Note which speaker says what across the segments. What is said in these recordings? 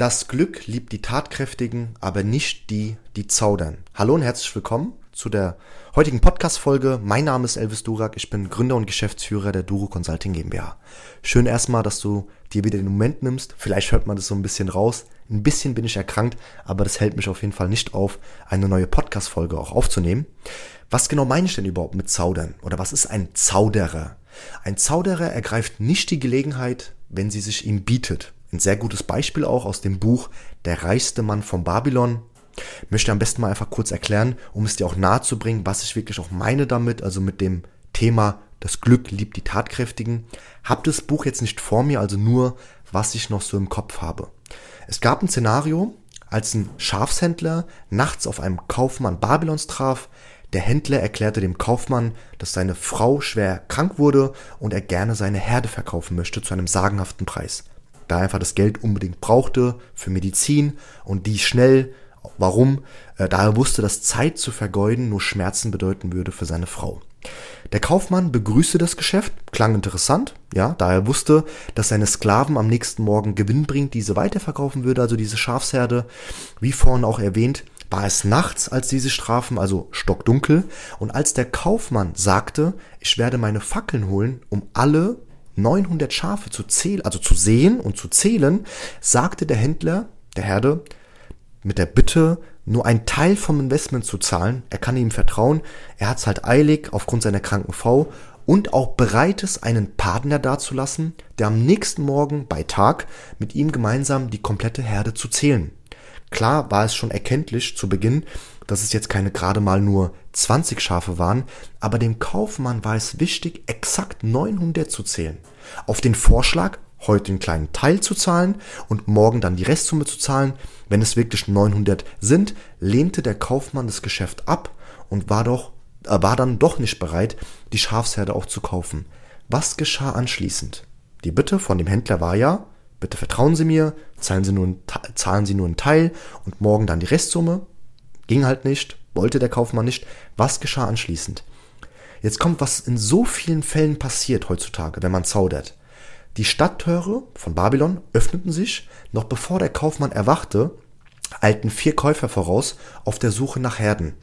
Speaker 1: Das Glück liebt die Tatkräftigen, aber nicht die, die zaudern. Hallo und herzlich willkommen zu der heutigen Podcast-Folge. Mein Name ist Elvis Durak, ich bin Gründer und Geschäftsführer der Duro Consulting GmbH. Schön erstmal, dass du dir wieder den Moment nimmst. Vielleicht hört man das so ein bisschen raus. Ein bisschen bin ich erkrankt, aber das hält mich auf jeden Fall nicht auf, eine neue Podcast-Folge auch aufzunehmen. Was genau meine ich denn überhaupt mit Zaudern? Oder was ist ein Zauderer? Ein Zauderer ergreift nicht die Gelegenheit, wenn sie sich ihm bietet. Ein sehr gutes Beispiel auch aus dem Buch Der reichste Mann von Babylon. Möchte am besten mal einfach kurz erklären, um es dir auch nahe zu bringen, was ich wirklich auch meine damit, also mit dem Thema das Glück liebt die Tatkräftigen. Hab das Buch jetzt nicht vor mir, also nur, was ich noch so im Kopf habe. Es gab ein Szenario, als ein Schafshändler nachts auf einem Kaufmann Babylons traf. Der Händler erklärte dem Kaufmann, dass seine Frau schwer krank wurde und er gerne seine Herde verkaufen möchte zu einem sagenhaften Preis da er einfach das Geld unbedingt brauchte für Medizin und die schnell. Warum? Äh, da er wusste, dass Zeit zu vergeuden nur Schmerzen bedeuten würde für seine Frau. Der Kaufmann begrüßte das Geschäft, klang interessant, ja, da er wusste, dass seine Sklaven am nächsten Morgen Gewinn bringt, diese weiterverkaufen würde, also diese Schafsherde. Wie vorhin auch erwähnt, war es nachts, als diese Strafen, also stockdunkel, und als der Kaufmann sagte, ich werde meine Fackeln holen, um alle 900 Schafe zu zählen, also zu sehen und zu zählen, sagte der Händler, der Herde, mit der Bitte, nur einen Teil vom Investment zu zahlen. Er kann ihm vertrauen. Er hat es halt eilig aufgrund seiner kranken Frau und auch bereit ist, einen Partner dazulassen, der am nächsten Morgen bei Tag mit ihm gemeinsam die komplette Herde zu zählen. Klar war es schon erkenntlich zu Beginn, dass es jetzt keine gerade mal nur 20 Schafe waren, aber dem Kaufmann war es wichtig, exakt 900 zu zählen. Auf den Vorschlag, heute den kleinen Teil zu zahlen und morgen dann die Restsumme zu zahlen, wenn es wirklich 900 sind, lehnte der Kaufmann das Geschäft ab und war doch äh, war dann doch nicht bereit, die Schafsherde auch zu kaufen. Was geschah anschließend? Die Bitte von dem Händler war ja, bitte vertrauen Sie mir, zahlen Sie nur, zahlen Sie nur einen Teil und morgen dann die Restsumme. Ging halt nicht, wollte der Kaufmann nicht. Was geschah anschließend? Jetzt kommt, was in so vielen Fällen passiert heutzutage, wenn man zaudert. Die Stadttore von Babylon öffneten sich, noch bevor der Kaufmann erwachte, eilten vier Käufer voraus auf der Suche nach Herden.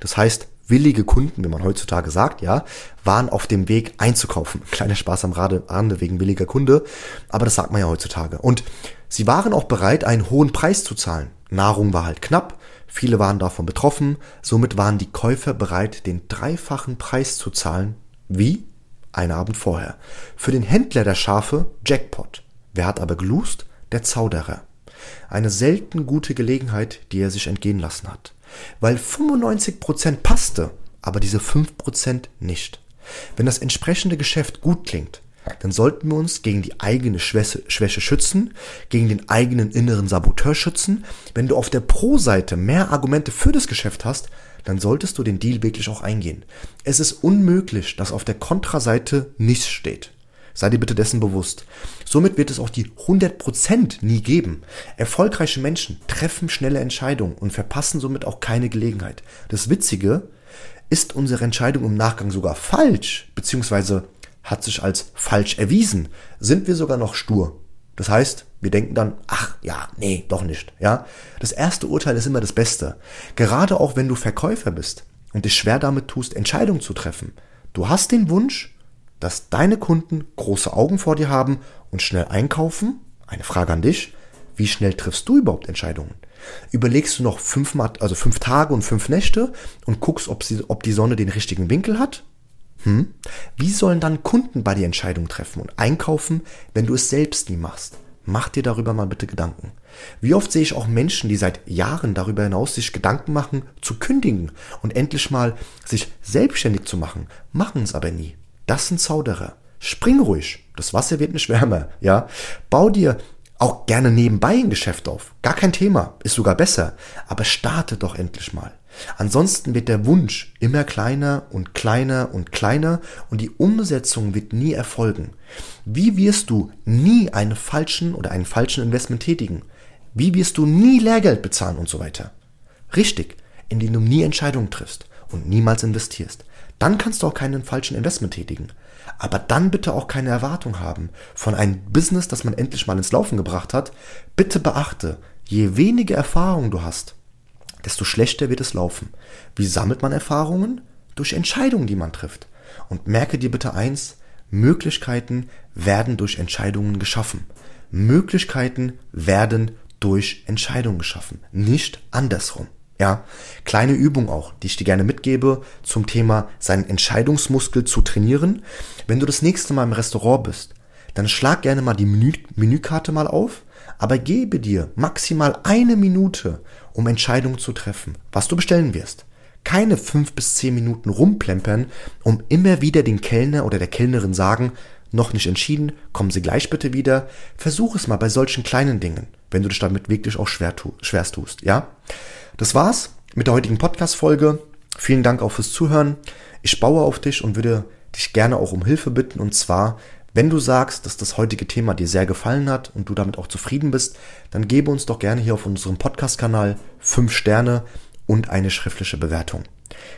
Speaker 1: Das heißt, willige Kunden, wie man heutzutage sagt, ja, waren auf dem Weg einzukaufen. Kleiner Spaß am Rande wegen williger Kunde, aber das sagt man ja heutzutage. Und sie waren auch bereit, einen hohen Preis zu zahlen. Nahrung war halt knapp, Viele waren davon betroffen, somit waren die Käufer bereit, den dreifachen Preis zu zahlen, wie einen Abend vorher. Für den Händler der Schafe Jackpot. Wer hat aber gelust? Der Zauderer. Eine selten gute Gelegenheit, die er sich entgehen lassen hat. Weil 95% passte, aber diese 5% nicht. Wenn das entsprechende Geschäft gut klingt, dann sollten wir uns gegen die eigene Schwäche, Schwäche schützen, gegen den eigenen inneren Saboteur schützen. Wenn du auf der Pro-Seite mehr Argumente für das Geschäft hast, dann solltest du den Deal wirklich auch eingehen. Es ist unmöglich, dass auf der Kontraseite nichts steht. Sei dir bitte dessen bewusst. Somit wird es auch die 100% nie geben. Erfolgreiche Menschen treffen schnelle Entscheidungen und verpassen somit auch keine Gelegenheit. Das Witzige ist unsere Entscheidung im Nachgang sogar falsch, beziehungsweise hat sich als falsch erwiesen, sind wir sogar noch stur. Das heißt, wir denken dann, ach ja, nee, doch nicht. Ja, das erste Urteil ist immer das Beste. Gerade auch wenn du Verkäufer bist und dich schwer damit tust, Entscheidungen zu treffen. Du hast den Wunsch, dass deine Kunden große Augen vor dir haben und schnell einkaufen. Eine Frage an dich: Wie schnell triffst du überhaupt Entscheidungen? Überlegst du noch fünf, also fünf Tage und fünf Nächte und guckst, ob, sie, ob die Sonne den richtigen Winkel hat? Hm? Wie sollen dann Kunden bei dir Entscheidungen treffen und einkaufen, wenn du es selbst nie machst? Mach dir darüber mal bitte Gedanken. Wie oft sehe ich auch Menschen, die seit Jahren darüber hinaus sich Gedanken machen, zu kündigen und endlich mal sich selbstständig zu machen, machen es aber nie. Das sind Zauderer. Spring ruhig. Das Wasser wird nicht wärmer, ja. Bau dir auch gerne nebenbei ein Geschäft auf. Gar kein Thema. Ist sogar besser. Aber starte doch endlich mal. Ansonsten wird der Wunsch immer kleiner und kleiner und kleiner und die Umsetzung wird nie erfolgen. Wie wirst du nie einen falschen oder einen falschen Investment tätigen? Wie wirst du nie Lehrgeld bezahlen und so weiter? Richtig, indem du nie Entscheidungen triffst. Und niemals investierst. Dann kannst du auch keinen falschen Investment tätigen. Aber dann bitte auch keine Erwartung haben von einem Business, das man endlich mal ins Laufen gebracht hat. Bitte beachte, je weniger Erfahrung du hast, desto schlechter wird es laufen. Wie sammelt man Erfahrungen? Durch Entscheidungen, die man trifft. Und merke dir bitte eins, Möglichkeiten werden durch Entscheidungen geschaffen. Möglichkeiten werden durch Entscheidungen geschaffen, nicht andersrum. Ja, kleine Übung auch, die ich dir gerne mitgebe zum Thema seinen Entscheidungsmuskel zu trainieren. Wenn du das nächste Mal im Restaurant bist, dann schlag gerne mal die Menü Menükarte mal auf, aber gebe dir maximal eine Minute, um Entscheidungen zu treffen, was du bestellen wirst. Keine fünf bis zehn Minuten rumplempern, um immer wieder den Kellner oder der Kellnerin sagen, noch nicht entschieden, kommen Sie gleich bitte wieder. Versuch es mal bei solchen kleinen Dingen, wenn du dich damit wirklich auch schwer tu schwerst tust, ja? Das war's mit der heutigen Podcast-Folge. Vielen Dank auch fürs Zuhören. Ich baue auf dich und würde dich gerne auch um Hilfe bitten. Und zwar, wenn du sagst, dass das heutige Thema dir sehr gefallen hat und du damit auch zufrieden bist, dann gebe uns doch gerne hier auf unserem Podcast-Kanal fünf Sterne und eine schriftliche Bewertung.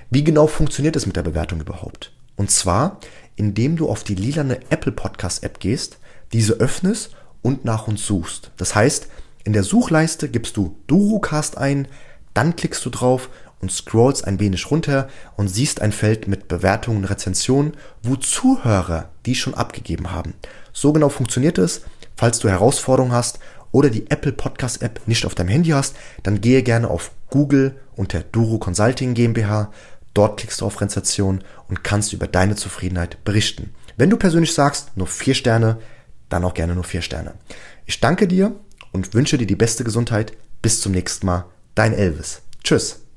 Speaker 1: Wie genau funktioniert es mit der Bewertung überhaupt? Und zwar, indem du auf die lilane Apple Podcast App gehst, diese öffnest und nach uns suchst. Das heißt, in der Suchleiste gibst du Durocast ein, dann klickst du drauf und scrollst ein wenig runter und siehst ein Feld mit Bewertungen, Rezensionen, wo Zuhörer die schon abgegeben haben. So genau funktioniert es. Falls du Herausforderungen hast oder die Apple Podcast App nicht auf deinem Handy hast, dann gehe gerne auf Google unter Duro Consulting GmbH. Dort klickst du auf Rezension und kannst über deine Zufriedenheit berichten. Wenn du persönlich sagst, nur vier Sterne, dann auch gerne nur vier Sterne. Ich danke dir und wünsche dir die beste Gesundheit. Bis zum nächsten Mal. Dein Elvis. Tschüss.